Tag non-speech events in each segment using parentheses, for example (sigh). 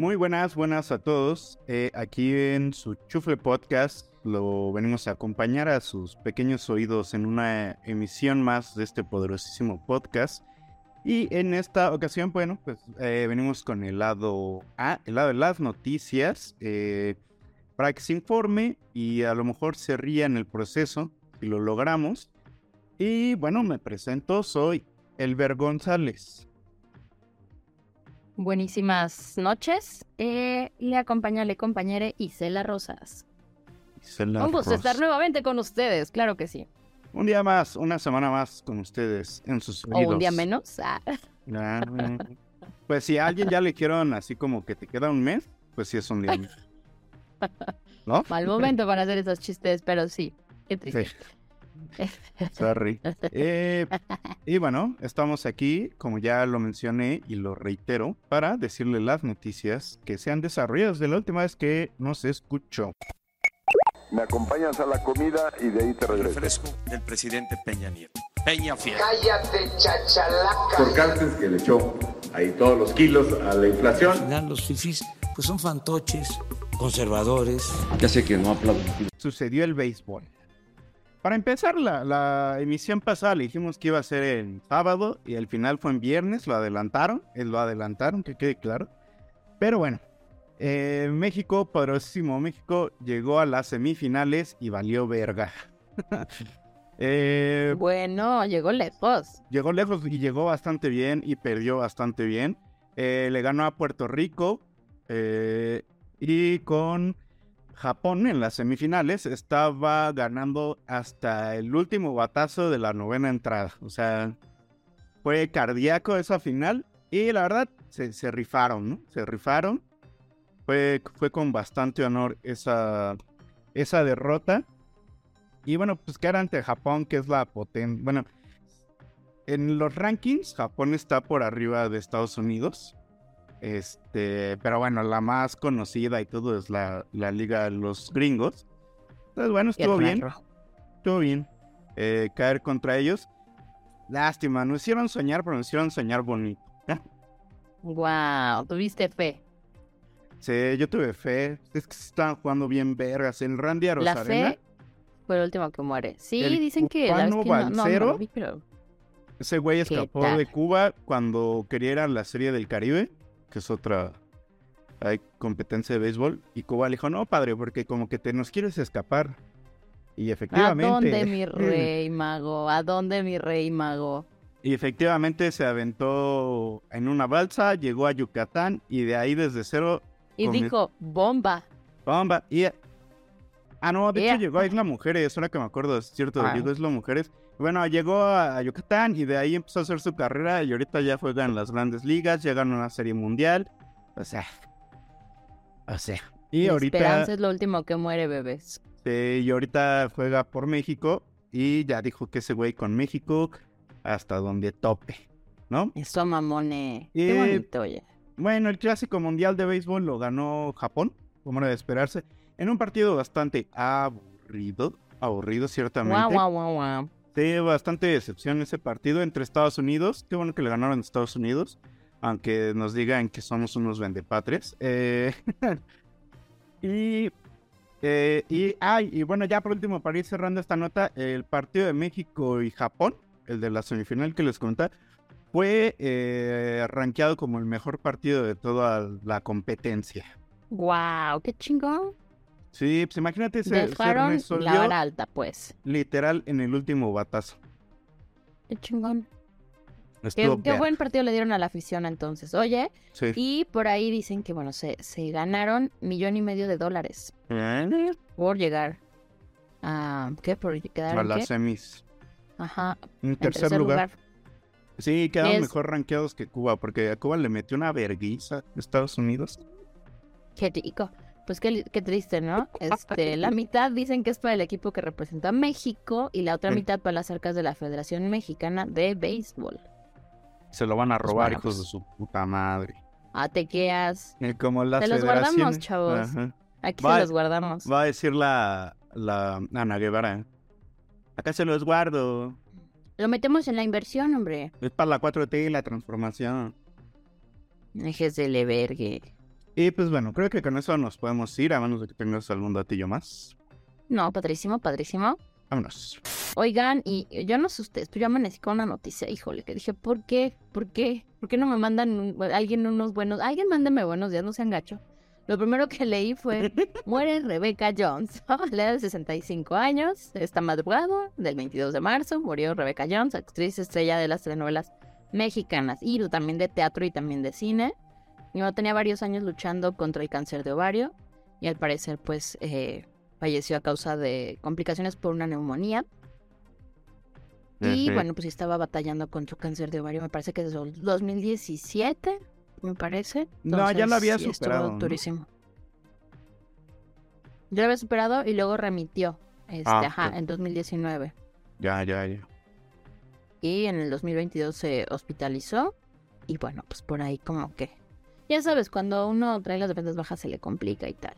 Muy buenas, buenas a todos. Eh, aquí en su Chufle Podcast lo venimos a acompañar a sus pequeños oídos en una emisión más de este poderosísimo podcast. Y en esta ocasión, bueno, pues eh, venimos con el lado A, el lado de las noticias, eh, para que se informe y a lo mejor se ría en el proceso, si lo logramos. Y bueno, me presento, soy Elber González. Buenísimas noches. Eh, le acompaña la compañera Isela Rosas. Isela Un gusto estar nuevamente con ustedes, claro que sí. Un día más, una semana más con ustedes en sus O un día menos. ah. Ah, Pues si a alguien ya le quieren así como que te queda un mes, pues sí es un día menos. ¿No? Mal momento para hacer esos chistes, pero sí. Qué triste. Sí. (laughs) Sorry. Eh, y bueno, estamos aquí, como ya lo mencioné y lo reitero, para decirle las noticias que se han desarrollado desde la última vez que nos escuchó. Me acompañas a la comida y de ahí te regreso. Refresco del presidente Peña Nieto. Peña Fiel. Cállate, chachalaca. por Cartes que le echó ahí todos los kilos a la inflación. Al final los fifís pues son fantoches, conservadores. Ya sé que no aplaudo. Sucedió el béisbol. Para empezar, la, la emisión pasada le dijimos que iba a ser en sábado y al final fue en viernes, lo adelantaron, eh, lo adelantaron, que quede claro. Pero bueno, eh, México, poderosísimo México, llegó a las semifinales y valió verga. (laughs) Eh, Bueno, llegó lejos. llegó lejos y llegó bastante bien y perdió bastante bien. Eh, le ganó a Puerto Rico y con Japón en las semifinales estaba ganando hasta el último batazo de la novena entrada. O sea, fue cardíaco esa final y la verdad se, rifaron, ¿no? Se rifaron. Fue, fue con bastante honor esa, esa derrota. Y bueno, pues que era ante Japón, que es la potente. Bueno, en los rankings, Japón está por arriba de Estados Unidos. Este, pero bueno, la más conocida y todo es la, la Liga de los Gringos. Entonces, bueno, estuvo bien. Estuvo bien. eh, caer contra ellos. Lástima, nos hicieron soñar, pero nos hicieron soñar bonito. Wow, tuviste fe. Sí, yo tuve fe. Es que se estaban jugando bien vergas. El Randy La Arozarena, fe fue el último que muere. Sí, El dicen que la vez que no, no, no pero ese güey ¿Qué escapó de Cuba cuando quería ir a la Serie del Caribe, que es otra hay competencia de béisbol. Y Cuba le dijo, no, padre, porque como que te nos quieres escapar. Y ¿A efectivamente... dónde mi (laughs) rey mago? ¿A dónde mi rey mago? Y efectivamente se aventó en una balsa, llegó a Yucatán y de ahí desde cero Y dijo, bomba. Bomba. Y... Ah, no, de Yeah. hecho llegó a Isla Mujeres, ahora que me acuerdo, es cierto, Ah. llegó a Isla Mujeres. Bueno, llegó a Yucatán y de ahí empezó a hacer su carrera y ahorita ya juega en las grandes ligas, llega a una serie mundial. O sea, o sea. Y La ahorita, esperanza es lo último que muere, bebés. sí, y ahorita juega por México y ya dijo que ese güey con México hasta donde tope, ¿no? Eso, mamone. Qué bonito, oye. Bueno, el clásico mundial de béisbol lo ganó Japón, como era de esperarse, en un partido bastante aburrido, aburrido ciertamente. Guau, guau, guau, Sí, bastante decepción ese partido entre Estados Unidos. Qué bueno que le ganaron Estados Unidos, aunque nos digan que somos unos vendepatres. Eh, (laughs) y, eh, y, ay, y bueno, ya por último, para ir cerrando esta nota, el partido de México y Japón, el de la semifinal que les contaba, fue eh, rankeado como el mejor partido de toda la competencia. Guau, qué chingón. Sí, pues imagínate, se, Dejaron la vara alta, pues. literal en el último batazo. Qué chingón. Qué, buen partido le dieron a la afición entonces. Oye, Sí. y por ahí dicen que, bueno, se, se ganaron millón y medio de dólares ¿Eh? por llegar a... ¿Qué? ¿Por quedar A las semis. Ajá, En en tercer, lugar. Sí, quedaron Es- mejor rankeados que Cuba, porque a Cuba le metió una verguiza a Estados Unidos. Qué rico. Pues qué, qué triste, ¿no? (laughs) Este, la mitad dicen que es para el equipo que representa a México y la otra mitad para las arcas de la Federación Mexicana de Béisbol. Se lo van a robar, bueno, hijos de su puta madre. Ah, te quedas. Como las Se los guardamos, chavos. Ajá. Aquí Va- se los guardamos. Va a decir la, la Ana Guevara. Acá se los guardo. Lo metemos en la inversión, hombre. Es para la 4T y la transformación. Déjese le vergue. Y pues bueno, creo que con eso nos podemos ir, a menos de que tengas algún datillo más. No, padrísimo, padrísimo. Vámonos. Oigan, y yo no sé ustedes, pero yo amanecí con una noticia, híjole, que dije, ¿por qué? ¿Por qué? ¿Por qué no me mandan un- alguien unos buenos? Alguien mándeme buenos días, no sean gacho. Lo primero que leí fue, (laughs) muere Rebecca Jones, (laughs) la edad de 65 años, esta madrugada del 22 de marzo, murió Rebecca Jones, actriz estrella de las telenovelas mexicanas y también de teatro y también de cine. Mi mamá tenía varios años luchando contra el cáncer de ovario y al parecer pues eh, falleció a causa de complicaciones por una neumonía. Y bueno, pues estaba batallando con su cáncer de ovario, me parece que desde el 2017, me parece. No, ya lo había sí, estuvo superado, ¿no? durísimo. Ya lo había superado y luego remitió, este, Ah, ajá, en 2019. Ya, ya, ya. Y en el 2022 se hospitalizó. Y bueno, pues por ahí como que... Ya sabes, cuando uno trae las defensas bajas se le complica y tal.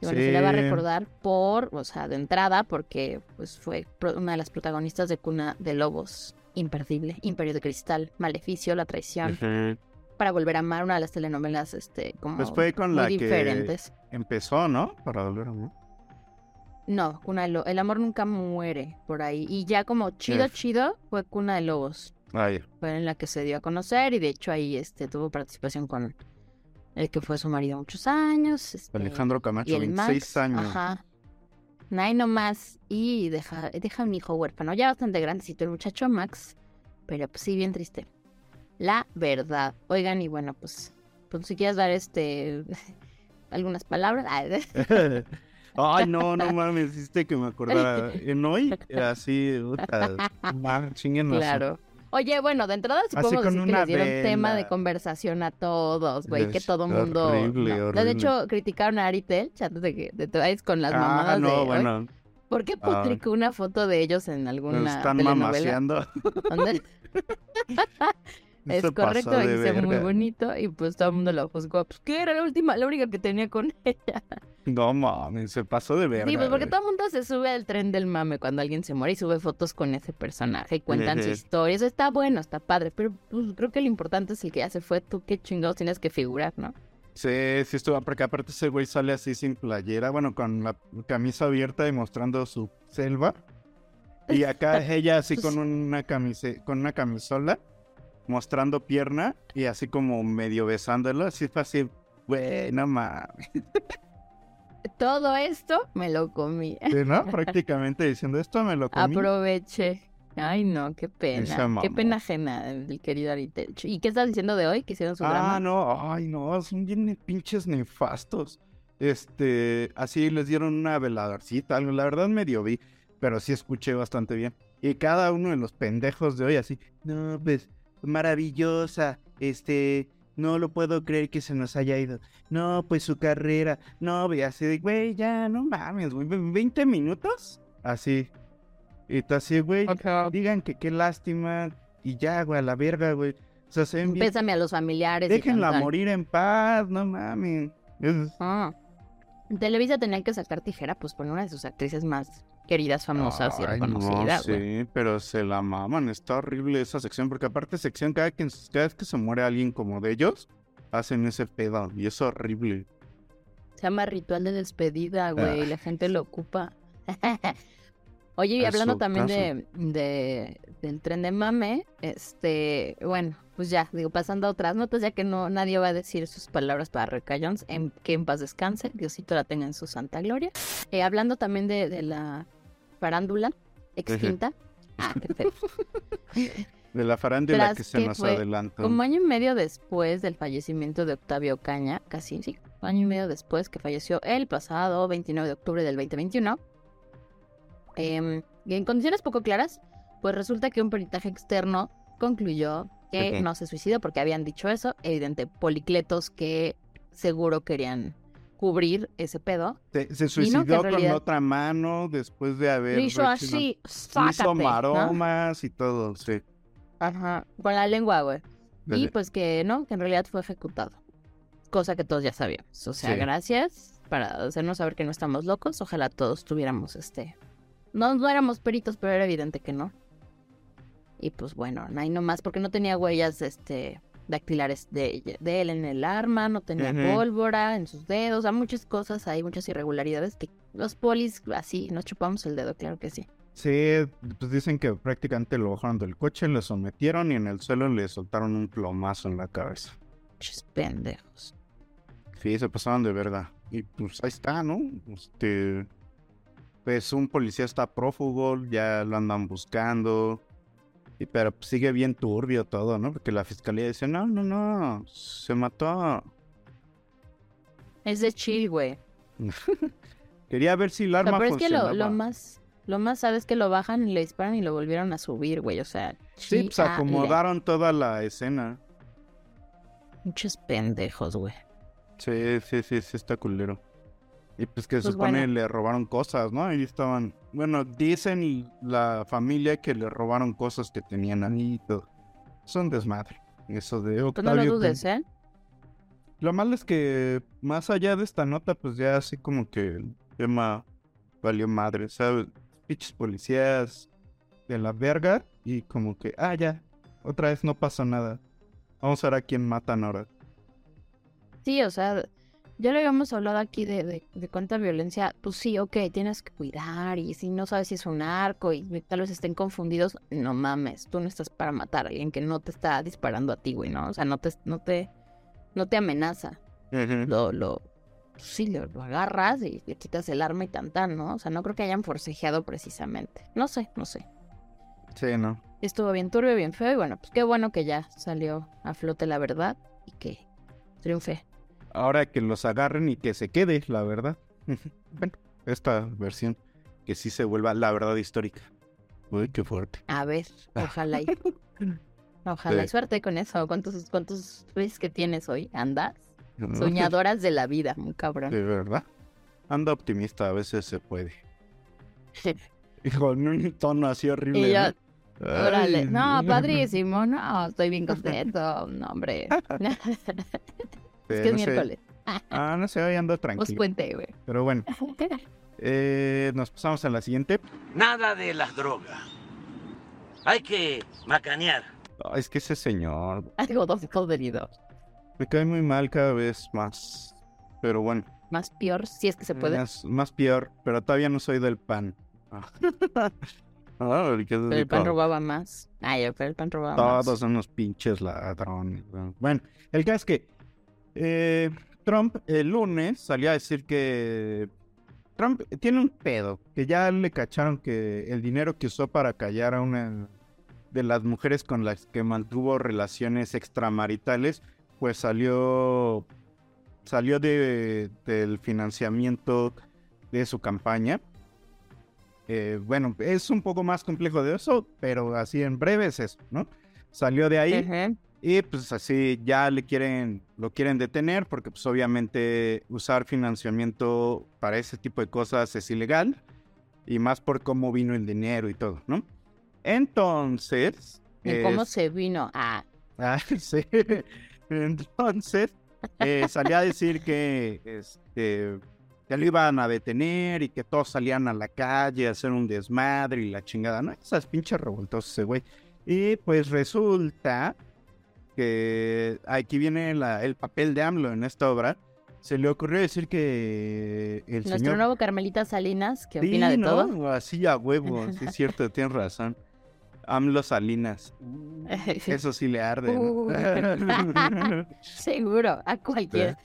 Y bueno, se le va a recordar por, o sea, de entrada, porque pues fue una de las protagonistas de Cuna de Lobos. Imperdible, Imperio de Cristal, Maleficio, La Traición, para volver a amar, una de las telenovelas, este, como Pues fue con muy la que diferentes. empezó, ¿no? Para volver a amar. No, Cuna de Lobos, El amor nunca muere, por ahí. Y ya como chido, chido, fue Cuna de Lobos. Ya. fue en la que se dio a conocer y de hecho ahí este tuvo participación con el que fue su marido muchos años. este, Alejandro Camacho, y el 26 Max, años. Ajá. Nay nomás. Y deja, deja un hijo huérfano. Ya bastante grandecito el muchacho Max. Pero pues sí, bien triste. La verdad. Oigan, y bueno, pues, pues si quieres dar este (laughs) algunas palabras. (laughs) Ay, no, no mames, hiciste que me acordara. (laughs) En hoy, así, puta, chinguen Claro. Oye, bueno, de entrada sí podemos decir que les dieron tema de conversación a todos, güey, que todo mundo... horrible, no. horrible. De hecho, criticaron a Ari Telch antes de que te traes con las Ah, mamadas no, bueno, ¿Por qué Ah. publicó una foto de ellos en alguna están telenovela? mamaseando. ¿Dónde? (laughs) (laughs) Es Se correcto, pasó de dice muy verga. bonito y pues todo el mundo lo juzgó. Pues que era la última, la única que tenía con (laughs) ella. No mames, se pasó de verga. sí, pues porque todo el mundo se sube al tren del mame cuando alguien se muere y sube fotos con ese personaje y cuentan su historia. Eso está bueno, está padre, pero pues, creo que lo importante es el que ya se fue. Tú qué chingados tienes que figurar, ¿no? Sí, sí estuvo, porque aparte ese güey sale así sin playera, bueno, con la camisa abierta y mostrando su selva. Y acá (laughs) ella así con una camise, con una camisola, mostrando pierna y así como medio besándolo, así fue así, güey, no mames. (laughs) Todo esto me lo comí. Sí, ¿no? (laughs) Prácticamente diciendo esto me lo comí. Aproveché. Ay, no, qué pena. Qué pena ajena del querido Aritelch. ¿Y qué estás diciendo de hoy? Que hicieron su Ah, drama. no, ay, no, son bien pinches nefastos. Este, así les dieron una veladorcita, algo, la verdad medio vi, pero sí escuché bastante bien. Y cada uno de los pendejos de hoy así, no, pues, maravillosa, este, no lo puedo creer que se nos haya ido. No, pues su carrera, no, y así de, güey, ya, no mames, güey, 20 minutos, así. Y tú así, güey, digan que qué lástima, y ya, güey, a la verga, güey. O sea, se Pésame a los familiares. y Déjenla tan. morir en paz, no mames. Es- Ah. Televisa tenían que sacar tijera, pues por una de sus actrices más queridas, famosas y Ay, no, reconocidas. güey. sí, pero se la maman, está horrible esa sección, porque aparte sección, cada, que, cada vez que se muere alguien como de ellos, hacen ese pedo, y es horrible. Se llama ritual de despedida, güey. Ah. La gente lo ocupa. (laughs) Oye, y hablando también de- del tren de mame, este, bueno, pues ya, digo, pasando a otras notas, ya que no nadie va a decir sus palabras para Rebeca Jones, en, que en paz descanse, Diosito la tenga en su santa gloria. Eh, hablando también de, de la farándula extinta. Ah, qué feo. (laughs) De la farándula Tras que se que nos adelantó. Como año y medio después del fallecimiento de Octavio Caña, casi sí, año y medio después que falleció el pasado 29 de octubre del 2021, em, y en condiciones poco claras, pues resulta que un peritaje externo concluyó que no se suicidó porque habían dicho eso, evidente, policletos que seguro querían cubrir ese pedo. Se, suicidó no, con otra mano después de haber Lo hizo hecho- así, sácate, hizo ¿no? maromas y todo, sí. Ajá, con la lengua, güey. Y pues que no, que en realidad fue ejecutado. Cosa que todos ya sabíamos. O sea, Sí. gracias para hacernos saber que no estamos locos. Ojalá todos tuviéramos este. No, no éramos peritos, pero era evidente que no. Y pues bueno, ahí nomás, porque no tenía huellas este dactilares de, de él en el arma, no tenía pólvora en sus dedos, sea, muchas cosas, hay muchas irregularidades que los polis así nos chupamos el dedo, claro que sí. Sí, pues dicen que prácticamente lo bajaron del coche, lo sometieron y en el suelo le soltaron un plomazo en la cabeza. Chis pendejos. Sí, se pasaron de verdad. Y pues ahí está, ¿no? Este. Pues un policía está prófugo, ya lo andan buscando. Y, pero sigue bien turbio todo, ¿no? Porque la fiscalía dice, no, no, no, se mató. Es de chill, güey. (laughs) Quería ver si el arma pero es que lo, lo más, lo más sabes que lo bajan y le disparan y lo volvieron a subir, güey. O sea, Sí, pues acomodaron toda la escena. Muchos pendejos, güey. Sí, sí, sí, sí, está culero. Y pues que se Pues supone bueno. le robaron cosas, ¿no? Ahí estaban. Bueno, dicen la familia que le robaron cosas que tenían ahí y todo. Son desmadre. Eso de Pues no Octavio. lo dudes, ¿eh? Lo malo es que más allá de esta nota, pues ya así como que el tema valió madre, ¿sabes? Pinches policías de la verga y como que, ah, ya, otra vez no pasa nada. Vamos a ver a quién matan ahora. Sí, o sea, ya lo habíamos hablado aquí de, de, de cuánta violencia. Pues sí, ok, tienes que cuidar y si no sabes si es un arco y tal vez estén confundidos, no mames, tú no estás para matar a alguien que no te está disparando a ti, güey, ¿no? O sea, no te, no te, no te amenaza. Lo, lo, pues sí, lo, lo agarras y le quitas el arma y tan tan, ¿no? O sea, no creo que hayan forcejeado precisamente. No sé, no sé. Sí, ¿no? Estuvo bien turbio, bien feo y bueno, pues qué bueno que ya salió a flote la verdad y que triunfe. Ahora que los agarren y que se quede, la verdad. bueno, esta versión que sí se vuelva la verdad histórica. Uy, qué fuerte. A ver, ojalá y... (laughs) Ojalá y Sí. suerte con eso. ¿Cuántos, cuántos tweets que tienes hoy? ¿Andas? ¿no? Soñadoras de la vida, muy cabrón. De verdad. Anda optimista, a veces se puede. (laughs) Y con un tono así horrible. Y yo, ¿no? órale. Ay, No, padrísimo, no, estoy bien contento. No, hombre. (laughs) es eh, que es no sé. miércoles. (laughs) Ah, no sé, hoy ando Os tranquilo. cuente, güey. Pero bueno, (laughs) eh, nos pasamos a la siguiente. Nada de las drogas. Hay que macanear. Ah, es que ese señor Algo dos jodido. me cae muy mal cada vez más. Pero bueno, Más peor, si es que se puede. más, más peor, pero todavía no soy del pan. Ah. (laughs) Ah, ¿qué Pero el pan robaba más. Ay, pero el pan robaba más. Todos son unos pinches ladrones. ¿no? Bueno, el caso es que eh, Trump el lunes salió a decir que Trump tiene un pedo, que ya le cacharon que el dinero que usó para callar a una de las mujeres con las que mantuvo relaciones extramaritales, pues salió salió de, del financiamiento de su campaña. Eh, bueno, es un poco más complejo de eso, pero así en breve es eso, ¿no? Salió de ahí. Y pues así ya le quieren, lo quieren detener porque pues obviamente usar financiamiento para ese tipo de cosas es ilegal y más por cómo vino el dinero y todo, ¿no? Entonces... ¿Y cómo se vino? Ah, Ah, (laughs) sí. Entonces, eh, salía a decir que, este, que lo iban a detener y que todos salían a la calle a hacer un desmadre y la chingada, ¿no? Esas pinches revoltosos ese güey. Y pues resulta que aquí viene la- el papel de AMLO en esta obra. Se le ocurrió decir que el nuestro señor... nuevo Carmelita Salinas, que Sí, opina de ¿no? todo. Así a huevo, sí es cierto, (laughs) tienes razón. AMLO Salinas. (laughs) Eso sí le arde. ¿no? (laughs) Seguro, a cualquiera.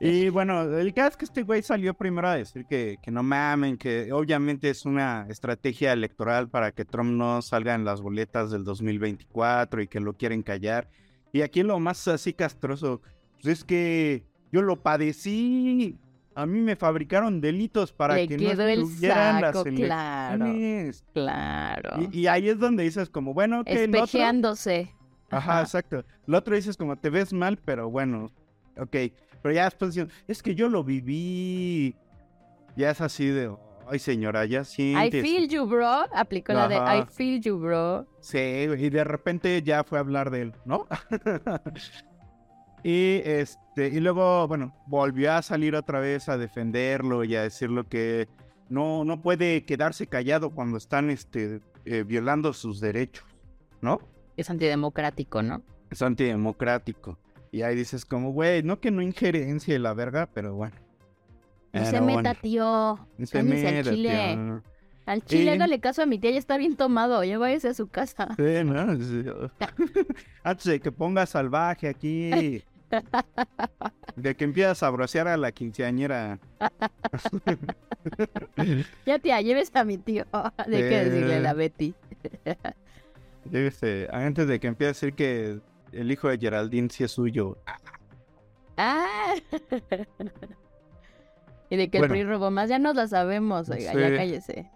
Y bueno, el caso es que este güey salió primero a decir que, que no mamen, que obviamente es una estrategia electoral para que Trump no salga en las boletas del 2024 y que lo quieren callar. Y aquí lo más así castroso, pues es que yo lo padecí. A mí me fabricaron delitos para Le que no estuvieran las saco, claro. elecciones. Claro. Y, y ahí es donde dices como, bueno, que. Espejeándose. Ajá, exacto. Lo otro dices como te ves mal, pero bueno, ok. Pero ya después dicen, es que yo lo viví. Ya es así de, ay señora, ya I sientes. feel you, bro. Aplicó la de I feel you, bro. Sí, y de repente ya fue a hablar de él, ¿no? (laughs) y este, y luego, bueno, volvió a salir otra vez a defenderlo y a decirlo que no, no puede quedarse callado cuando están este, eh, violando sus derechos, ¿no? Es antidemocrático, ¿no? Es antidemocrático. Y ahí dices como, güey, no que no injerencia la verga, pero bueno. No se meta, bueno, tío. no se Cállese al meta, chile. tío. Al chile, Y- hágale caso a mi tía, ya está bien tomado. Ya váyase a su casa. Sí, ¿no? Sí. (laughs) Antes de que ponga salvaje aquí. De que empiezas a brocear a la quinceañera. (laughs) Ya, tía, llévese a mi tío. (laughs) De que decirle a la. Betty. Sé, antes de que empiece a decir que el hijo de Geraldine sí es suyo. Ah. (laughs) y de que Bueno. el PRI robó más, ya nos la sabemos. Oiga, Sí. ya cállese.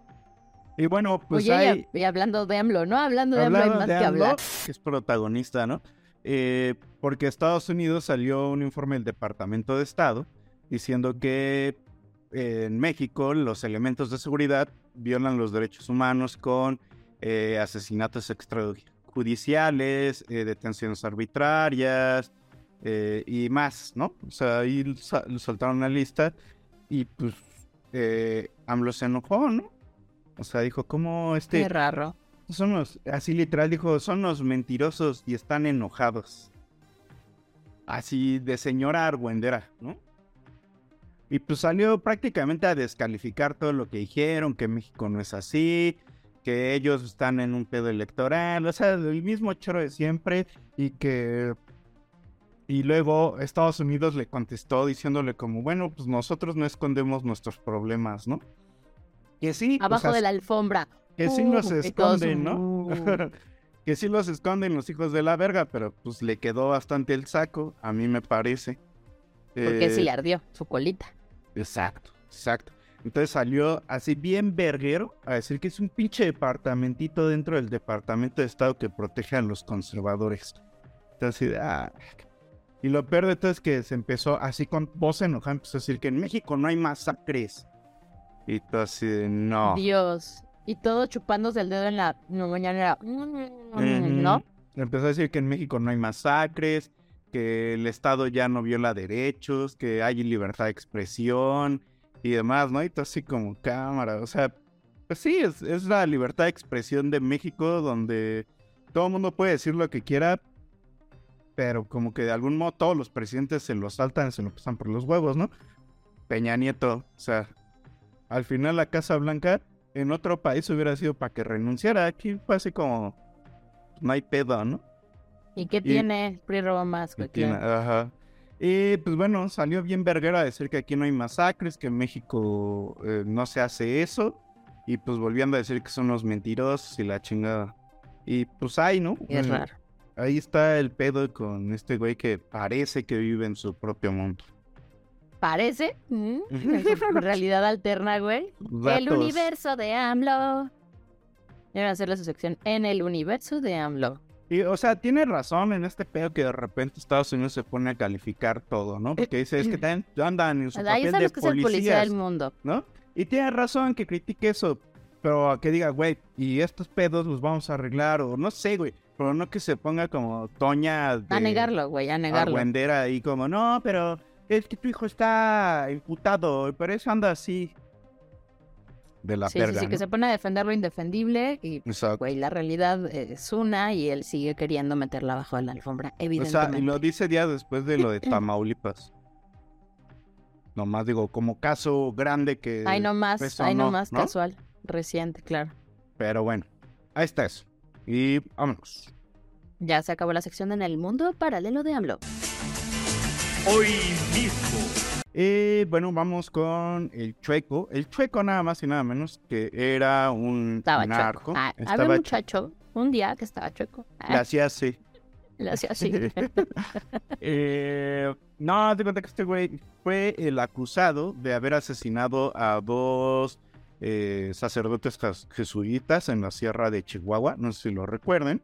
Y bueno, pues Oye, y hay... y hablando de AMLO, ¿no? Hablando de AMLO hay más de que hablar. que es protagonista, ¿no? Eh, porque Estados Unidos salió un informe del Departamento de Estado diciendo que eh, en México los elementos de seguridad violan los derechos humanos con eh, asesinatos extrajudiciales, eh, detenciones arbitrarias eh, y más, ¿no? O sea, ahí sa- soltaron una lista y pues eh, AMLO se enojó, ¿no? O sea, dijo, ¿cómo este... Qué raro. Son los, así literal dijo, son los mentirosos y están enojados. Así de señora argüendera, ¿no? Y pues salió prácticamente a descalificar todo lo que dijeron, que México no es así, que ellos están en un pedo electoral, o sea, el mismo choro de siempre y que... Y luego Estados Unidos le contestó diciéndole como, bueno, pues nosotros no escondemos nuestros problemas, ¿no? Que sí. o Abajo sea, de la alfombra. que sí Uh, los todos, esconden, ¿no? uh. (laughs) que sí los esconden los hijos de la verga, pero pues le quedó bastante el saco, a mí me parece. Porque sí Eh, le ardió su colita. Exacto, exacto. Entonces salió así bien verguero a decir que es un pinche departamentito dentro del Departamento de Estado que protege a los conservadores. Entonces, ah. Y lo peor de todo es que se empezó así con voz enojada, empezó a decir que en México no hay masacres. Y todo así de no. Dios. Y todo chupándose el dedo en la no, mañana. ¿No? Empezó a decir que en México no hay masacres, que el Estado ya no viola derechos, que hay libertad de expresión y demás, ¿no? Y todo así como cámara, o sea, pues sí, es, es la libertad de expresión de México donde todo el mundo puede decir lo que quiera, pero como que de algún modo todos los presidentes se lo saltan, se lo pasan por los huevos, ¿no? Peña Nieto, o sea, al final la Casa Blanca en otro país hubiera sido para que renunciara, aquí fue así como no hay pedo, ¿no? ¿Y qué Y- tiene? PRI roba más, tiene- ajá. Y pues bueno, salió bien verguera a decir que aquí no hay masacres, que en México eh, no se hace eso. Y pues volviendo a decir que son los mentirosos y la chingada. Y pues ahí, ¿no? Es Eh, raro. Ahí está el pedo con este güey que parece que vive en su propio mundo. Parece. ¿Mm? En (laughs) realidad alterna, güey. El universo de AMLO. A hacerle su sección en el universo de AMLO. Y, o sea, tiene razón en este pedo que de repente Estados Unidos se pone a calificar todo, ¿no? Porque dice, es que también andan en su Ahí papel de sabes que es el policía policías. del mundo. ¿no? Y tiene razón que critique eso, pero que diga, güey, y estos pedos los vamos a arreglar, o no sé, güey, pero no que se ponga como Toña de A negarlo, güey, a negarlo. argüendera ahí como, no, pero es que tu hijo está imputado, y por eso anda así. De la Sí, verga, sí, sí, que se pone a defender lo indefendible y, Exacto. güey, la realidad es una y él sigue queriendo meterla bajo la alfombra, O sea, evidentemente. y lo dice día después de lo de (clears throat) Tamaulipas. Nomás digo, como caso grande que... Ay, no más, pesó, ay, no no, más, ¿no? casual, reciente, claro. Pero bueno, ahí está eso. Y vámonos. Ya se acabó la sección en el mundo paralelo de AMLO. Hoy mismo. Y bueno, vamos con el chueco. El chueco nada más y nada menos que era un Estaba narco. Ah, había un muchacho un día que estaba chueco. Ah, hacía así. le hacía así. (laughs) (laughs) Eh, no, te cuenta que este güey fue el acusado de haber asesinado a dos eh, sacerdotes jesuitas en la sierra de Chihuahua. No sé si lo recuerden.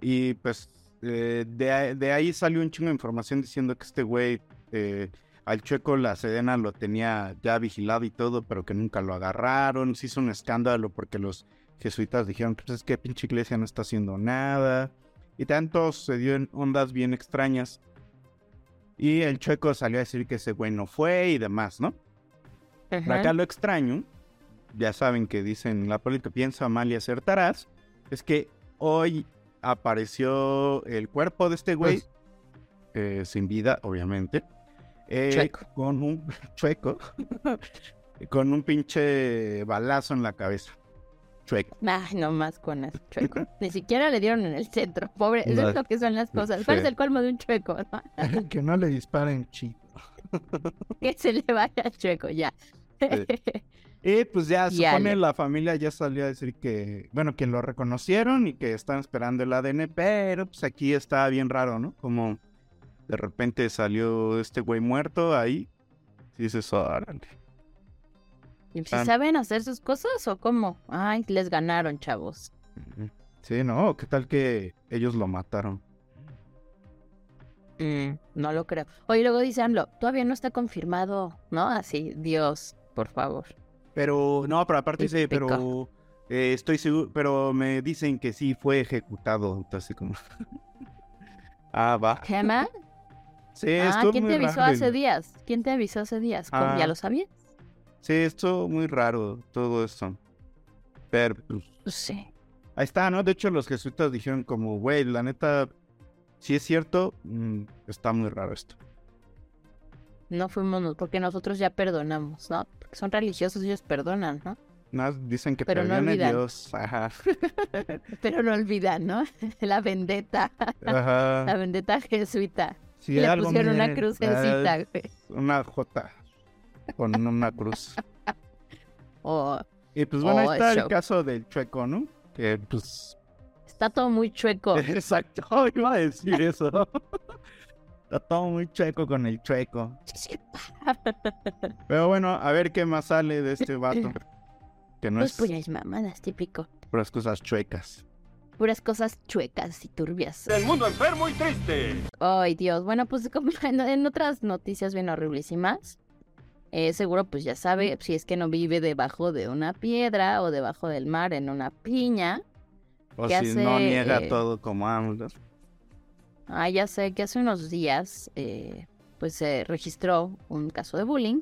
Y pues eh, de, ahí- de ahí salió un chingo de información diciendo que este güey eh, al chueco la Sedena lo tenía ya vigilado y todo, pero que nunca lo agarraron. Se hizo un escándalo porque los jesuitas dijeron, pues es que pinche iglesia no está haciendo nada. Y tanto se dio en ondas bien extrañas. Y el chueco salió a decir que ese güey no fue y demás, ¿no? Acá lo extraño, ya saben que dicen la política piensa mal y acertarás, es que hoy apareció el cuerpo de este güey, eh, sin vida, obviamente, eh, Chueco. con un (laughs) chueco, (laughs) con un pinche balazo en la cabeza. Chueco. Ay, no más con eso, chueco. Ni siquiera le dieron en el centro, pobre. Eso No. es lo que son las cosas. ¿Cuál Sí. es el colmo de un chueco? (laughs) no? que no le disparen chico. que se le vaya al chueco, ya. Y pues ya supone la familia ya salió a decir que, bueno, que lo reconocieron y que están esperando el ADN, pero pues aquí está bien raro, ¿no? Como de repente salió este güey muerto ahí. Y dices, órale. ¿Y si saben hacer sus cosas o cómo? Ay, les ganaron, chavos. Sí, no, ¿qué tal que ellos lo mataron? Mm, no lo creo. Oye, luego dice AMLO, todavía no está confirmado, ¿no? Así, Dios, por favor. Pero, no, pero aparte dice, pero eh, estoy seguro, pero me dicen que sí fue ejecutado. Entonces, como. (laughs) ah, va. ¿Qué más? Sí, ah, ¿quién muy te avisó raro. hace días? ¿Quién te avisó hace días? ¿Cómo? Ah. ¿Ya lo sabías? Sí, estuvo muy raro todo esto. Pero, pues, Pues sí. ahí está, ¿no? De hecho, los jesuitas dijeron como, güey, la neta, si es cierto, mm, está muy raro esto. No fuimos, porque nosotros ya perdonamos, ¿no? Porque son religiosos, ellos perdonan, ¿no? Nada, dicen que Pero no perdone olvidan. Dios. Ajá. (laughs) Pero no olvidan, ¿no? (laughs) La vendetta, la Ajá. vendetta jesuita. Si Le algo pusieron una crucecita, güey. Una J con una cruz. (laughs) O Y pues bueno, Oh, ahí está show. el caso del chueco, ¿no? Que pues... está todo muy chueco. (laughs) Exacto, (laughs) iba a decir eso. está todo muy chueco con el chueco. Pero bueno, a ver qué más sale de este vato. Que no Pues es puras mamadas, típico. puras cosas chuecas. Puras cosas chuecas y turbias. El mundo enfermo y triste. Ay, Dios. Bueno, pues (laughs) como en, en otras noticias bien horriblísimas. eh, seguro, pues ya sabe, si es que no vive debajo de una piedra o debajo del mar en una piña. O ¿Qué si no hace, niega eh, todo como AMLO. Ah, ya sé que hace unos días, eh, pues se registró un caso de bullying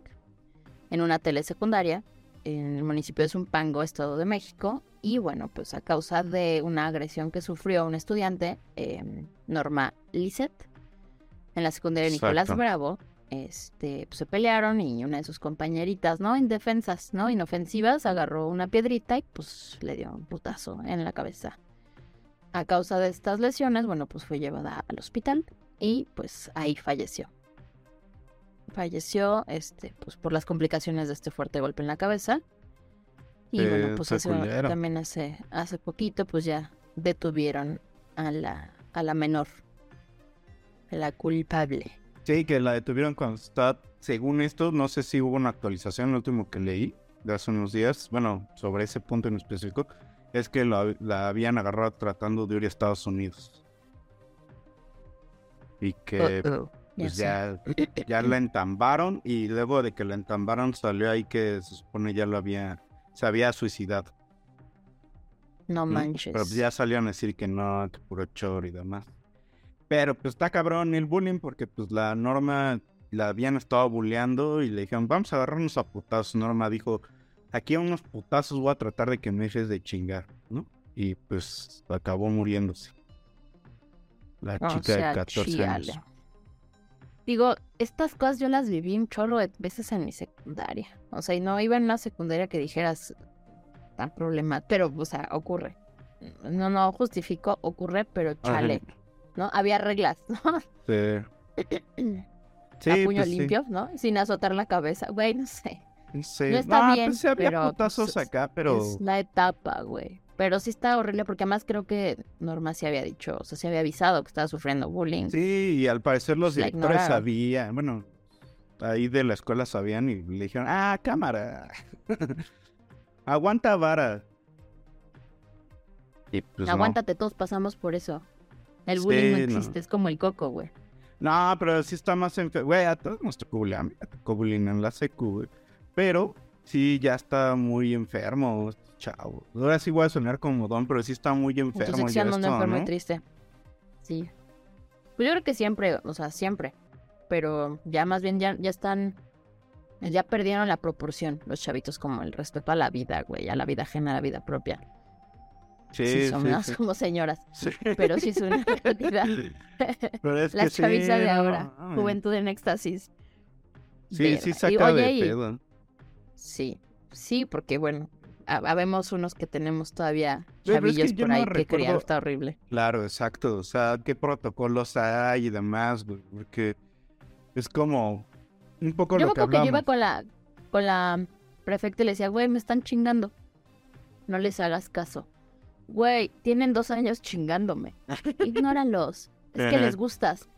en una telesecundaria en el municipio de Zumpango, Estado de México. Y bueno, pues a causa de una agresión que sufrió un estudiante, eh, Norma Lisset, en la secundaria Nicolás Exacto. Bravo, este, pues se pelearon y una de sus compañeritas, ¿no? Indefensas, ¿no? Inofensivas, agarró una piedrita y pues le dio un putazo en la cabeza. A causa de estas lesiones, bueno, pues fue llevada al hospital y pues ahí falleció. Falleció, este, pues por las complicaciones de este fuerte golpe en la cabeza. Y Eh, bueno, pues culero. también hace, hace poquito, pues ya detuvieron a la, a la menor, la culpable. Sí, que la detuvieron cuando está, según esto, no sé si hubo una actualización, lo último que leí de hace unos días, bueno, sobre ese punto en específico, es que la, la habían agarrado tratando de ir a Estados Unidos. Y que Uh-oh, ya pues sé. ya, ya (clears throat) la entambaron y luego de que la entambaron salió ahí que se supone ya lo había, se había suicidado. No ¿no? manches. Pero ya salieron a decir que no, que puro chor y demás. Pero pues está cabrón el bullying porque pues la Norma la habían estado bulleando y le dijeron, vamos a agarrarnos a putazos. Norma dijo, aquí a unos putazos voy a tratar de que me dejes de chingar, ¿no? Y pues acabó muriéndose. La O chica sea, de 14 años. Digo, estas cosas yo las viví un chorro de veces en mi secundaria. O sea, y no iba en una secundaria que dijeras tan problema, pero, o sea, ocurre. No, no justifico, ocurre, pero chale, ¿no? Había reglas, ¿no? Sí. (clears throat) Sí, a puño pues sí. limpio, ¿no? Sin azotar la cabeza, güey, no sé. Sí. No está No, bien, pues sí había pero, pues, putazos acá, pero... Es la etapa, güey. Pero sí está horrible porque además creo que Norma sí había dicho, o sea, sí había avisado que estaba sufriendo bullying. Sí, y al parecer los La directores sabían, bueno, ahí de la escuela sabían y le dijeron, ah, cámara, (laughs) aguanta vara. Y pues no. Aguántate, todos pasamos por eso. El bullying no no. existe, es como el coco, güey. No, pero sí está más enfermo. Güey, a todos nos tocó bullying. A mí me tocó bullying en la secu, güey. Pero sí, ya está muy enfermo, chavo. Ahora sí voy a sonar como don, pero sí está muy enfermo donde esto, enfermo y ¿no? triste. Sí. Pues yo creo que siempre, o sea, siempre. Pero ya más bien ya, ya están. Ya perdieron la proporción los chavitos como el respeto a la vida, güey, a la vida ajena, a la vida propia. Sí, Sí, sí, son más sí. como señoras. Sí. Pero sí es una (laughs) realidad. Pero es (laughs) La sí, chaviza de ahora. Juventud en éxtasis. Sí, sí. Y, saca oye, de y- pedo. Sí, sí, porque bueno, habemos unos que tenemos todavía Pero es que chavillos por no ahí que criar, recuerdo- está horrible. Claro, exacto. O sea, qué protocolos hay y demás, güey. Porque es como un poco Yo lo que que yo iba hablamos. con la, con la prefecta y le decía, güey, me están chingando. No les hagas caso. Güey, tienen dos años chingándome. (laughs) Ignóralos. Es que les gustas.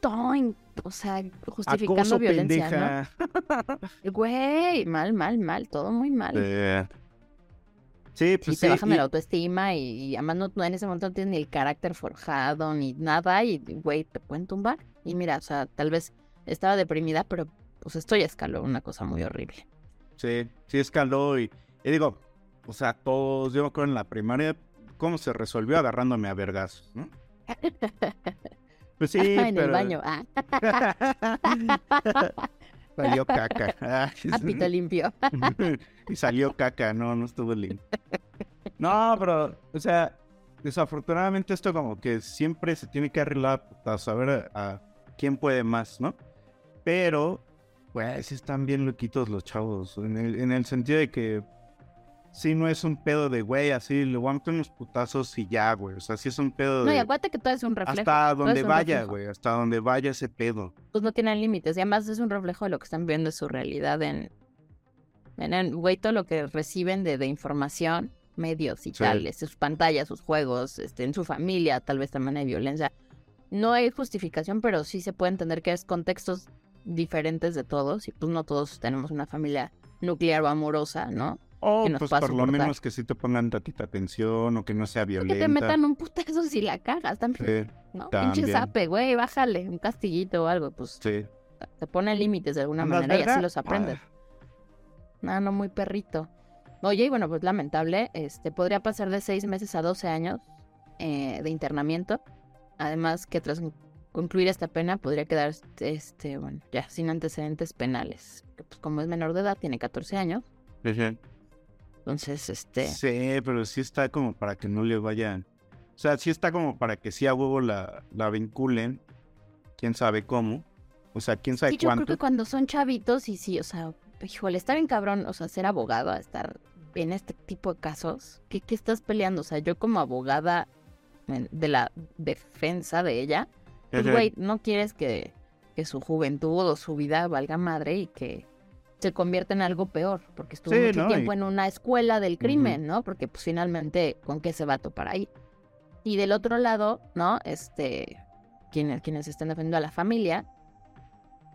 Toin, O sea, justificando Acoso, violencia, pendeja. ¿no? (laughs) Güey, mal, mal, mal. Todo muy mal. Eh, Sí, Sí, pues te sí. bajan y- la autoestima y, y además no, no- en ese momento no tienes ni el carácter forjado ni nada y, güey, te pueden tumbar. Y mira, o sea, tal vez estaba deprimida, pero pues esto ya escaló una cosa muy horrible. Sí, sí escaló y, y digo, o sea, todos, yo me acuerdo en la primaria, cómo se resolvió agarrándome a vergas, ¿no? (laughs) Pues sí, en pero... el baño. Ah, Salió (laughs) caca. (laughs) Ah, a pito limpio. (laughs) y salió caca, no, no estuvo lindo. No, pero, o sea, desafortunadamente esto como que siempre se tiene que arreglar para saber a, a quién puede más, ¿no? Pero, pues, están bien loquitos los chavos, en el, en el sentido de que sí no es un pedo de, güey, así, le voy a meter unos putazos y ya, güey, o sea, sí es un pedo No, y de... acuérdate que todo es un reflejo. Hasta donde es vaya, güey, hasta donde vaya ese pedo. Pues no tienen límites. Y además es un reflejo de lo que están viendo de su realidad en, en, en, güey, todo lo que reciben de, de información, medios y Sí. tales, sus pantallas, sus juegos, este, en su familia, tal vez también hay violencia. No hay justificación, pero sí se puede entender que es contextos diferentes de todos. Y pues no todos tenemos una familia nuclear o amorosa, ¿no? O que nos pues por lo menos que sí te pongan tantita atención o que no sea Que violenta. te metan un putazo si la cagas también. Sí, ¿no? también. Pinche zape, güey, bájale, un castillito o algo, pues sí. te ponen límites de alguna ¿Andas manera y así los aprendes. Ah, No, no, muy perrito. Oye, y bueno, pues lamentable, este, podría pasar de seis meses a 12 años eh, de internamiento. Además que tras concluir esta pena podría quedar, este, bueno, ya sin antecedentes penales. Que, Pues como es menor de edad, tiene 14 años. sí, sí. Entonces, este, Sí, pero sí está como para que no le vayan. O sea, sí está como para que sí a huevo la, la vinculen. Quién sabe cómo. O sea, quién sabe sí, yo creo que cuando son chavitos y sí, o sea, híjole, estar bien cabrón, o sea, ser abogado, estar en este tipo de casos, ¿qué, qué estás peleando? O sea, yo como abogada de la defensa de ella, pues güey, no quieres que, que su juventud o su vida valga madre y que se convierta en algo peor, porque estuvo Sí, mucho ¿no? tiempo Y- en una escuela del crimen, ¿no? Porque pues finalmente, ¿con qué se va a topar ahí? Y del otro lado, ¿no? Este, quienes, quienes están defendiendo a la familia,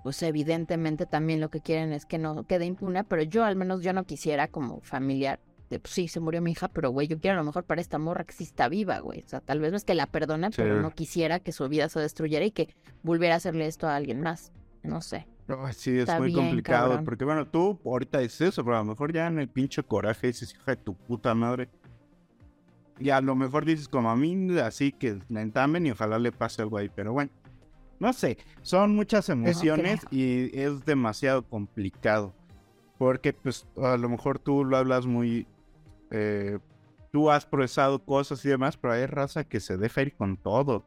pues evidentemente también lo que quieren es que no quede impune, pero yo al menos yo no quisiera como familiar, de pues sí, se murió mi hija, pero güey, yo quiero a lo mejor para esta morra que sí está viva, güey. O sea, tal vez no es que la perdone, Sí. pero no quisiera que su vida se destruyera y que volviera a hacerle esto a alguien más. No sé. Sí, es muy bien, complicado. cabrón. Porque bueno, tú ahorita dices eso, pero a lo mejor ya en el pinche coraje dices, hija de tu puta madre. Y a lo mejor dices como a mí, así que la entamen y ojalá le pase algo ahí. Pero bueno, no sé, son muchas emociones y es demasiado complicado. Porque pues a lo mejor tú lo hablas muy... eh, tú has procesado cosas y demás, pero hay raza que se deja ir con todo.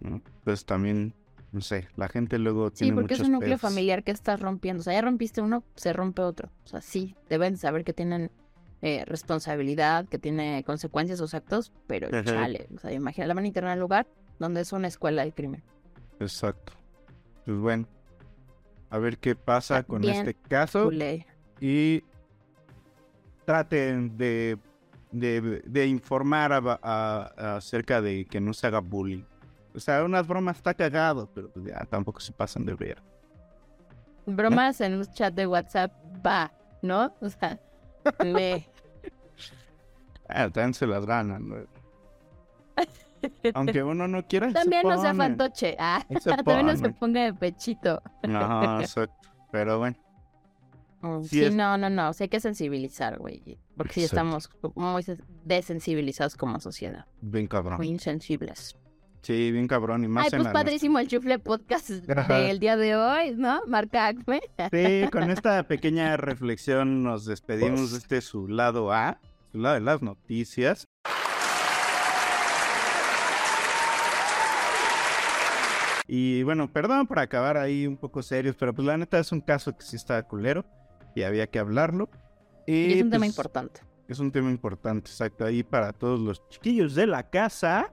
¿no? Pues también, no sé, la gente luego Sí, tiene porque es un núcleo pedos. familiar que estás rompiendo. O sea, ya rompiste uno, se rompe otro. O sea, sí, deben saber que tienen eh, responsabilidad, que tiene consecuencias sus actos, pero Ajá. chale. O sea, imagina, la van a internar un lugar donde es una escuela de crimen. Exacto. Pues bueno, a ver qué pasa Ah, con este caso Culé. y traten de, de, de informar a- a- acerca de que no se haga bullying. O sea, unas bromas está cagado, pero pues ya tampoco se pasan de ver. Bromas en un chat de WhatsApp, va, ¿no? O sea, le. (laughs) Ah, también se las ganan. ¿no? (laughs) Aunque uno no quiera. se También no sea fantoche. Ah, se (laughs) también no se ponga de pechito. Ajá, exacto. Pero bueno, Mm, Sí Sí, es- no, no, no. O sea, hay que sensibilizar, güey. Porque sí Exacto. estamos muy sen- desensibilizados como sociedad. bien cabrón. Muy insensibles. Sí, bien cabrón. Y más Ay, en pues la padrísimo el chufle podcast (laughs) del día de hoy, ¿no? Marca Acme. Sí, con esta pequeña reflexión nos despedimos de este su lado A, su lado de las noticias. Y bueno, perdón por acabar ahí un poco serios, pero pues la neta es un caso que sí está culero y había que hablarlo. Y es un tema pues, importante. Es un tema importante, exacto, ahí para todos los chiquillos de la casa.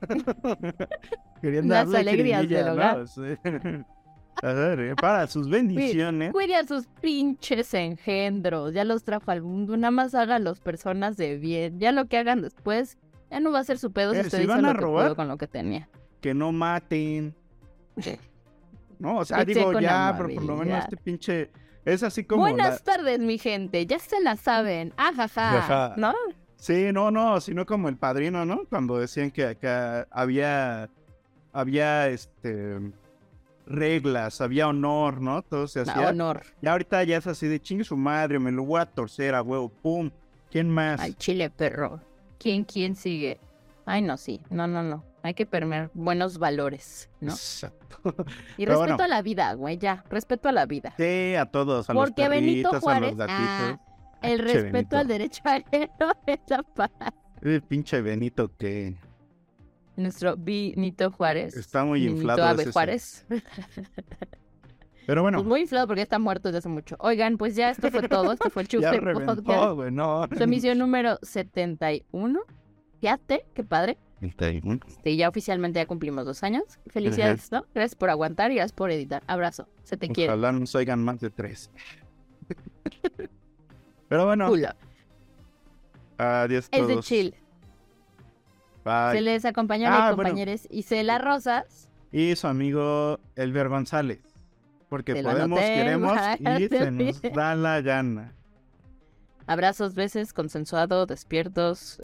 (laughs) Queriendo Las alegrías del ¿no? hogar. Sí. (laughs) A ver, eh, para sus bendiciones. Cuide a sus pinches engendros. Ya los trajo al mundo. Nada más hágalos personas de bien. Ya lo que hagan después, ya no va a ser su pedo si Eh, usted si hizo lo a que robar, pudo con lo que tenía. que no maten. No, o sea, Que digo, ya, pero por lo menos este pinche. Es así como. Buenas la- tardes, mi gente. Ya se la saben. Ajaja. Ajá. ¿No? Sí, no, no, sino como el padrino, ¿no? Cuando decían que acá había. Había este. Reglas, había honor, ¿no? Todo se No, hacía. honor. Y ahorita ya es así de chingue su madre, me lo voy a torcer a huevo, pum. ¿Quién más? Al chile perro. ¿Quién, quién sigue? Ay, no, sí. No, no, no. Hay que permear buenos valores, ¿no? Exacto. Y Pero respeto bueno. a la vida, güey, ya. Respeto a la vida. Sí, a todos, a Porque los Benito perritos, Juárez. a los gatitos. ah, el respeto Benito. al derecho ajeno (laughs) es la paz. El pinche Benito que Nuestro Benito Juárez. está muy Benito inflado. Ave ese- Juárez. Pero bueno, Pues muy inflado porque ya está muerto desde hace mucho. Oigan, pues ya esto fue todo. Esto fue el (laughs) reventó, Podcast. güey, no. Su emisión número 71. Fíjate, qué padre. Este, Este, ya oficialmente ya cumplimos dos años. Felicidades, ¿no? Gracias por aguantar y gracias por editar. Abrazo. Se te quiere. Ojalá nos oigan más de tres. (laughs) Pero bueno, adiós Es de todos. chill. Bye. Se les acompañó Ah, de bueno. compañeros Isela Rosas. Y su amigo Elber González. Porque podemos, anoté, queremos (laughs) y se nos da la gana. Abrazos, besos, consensuados, despiertos.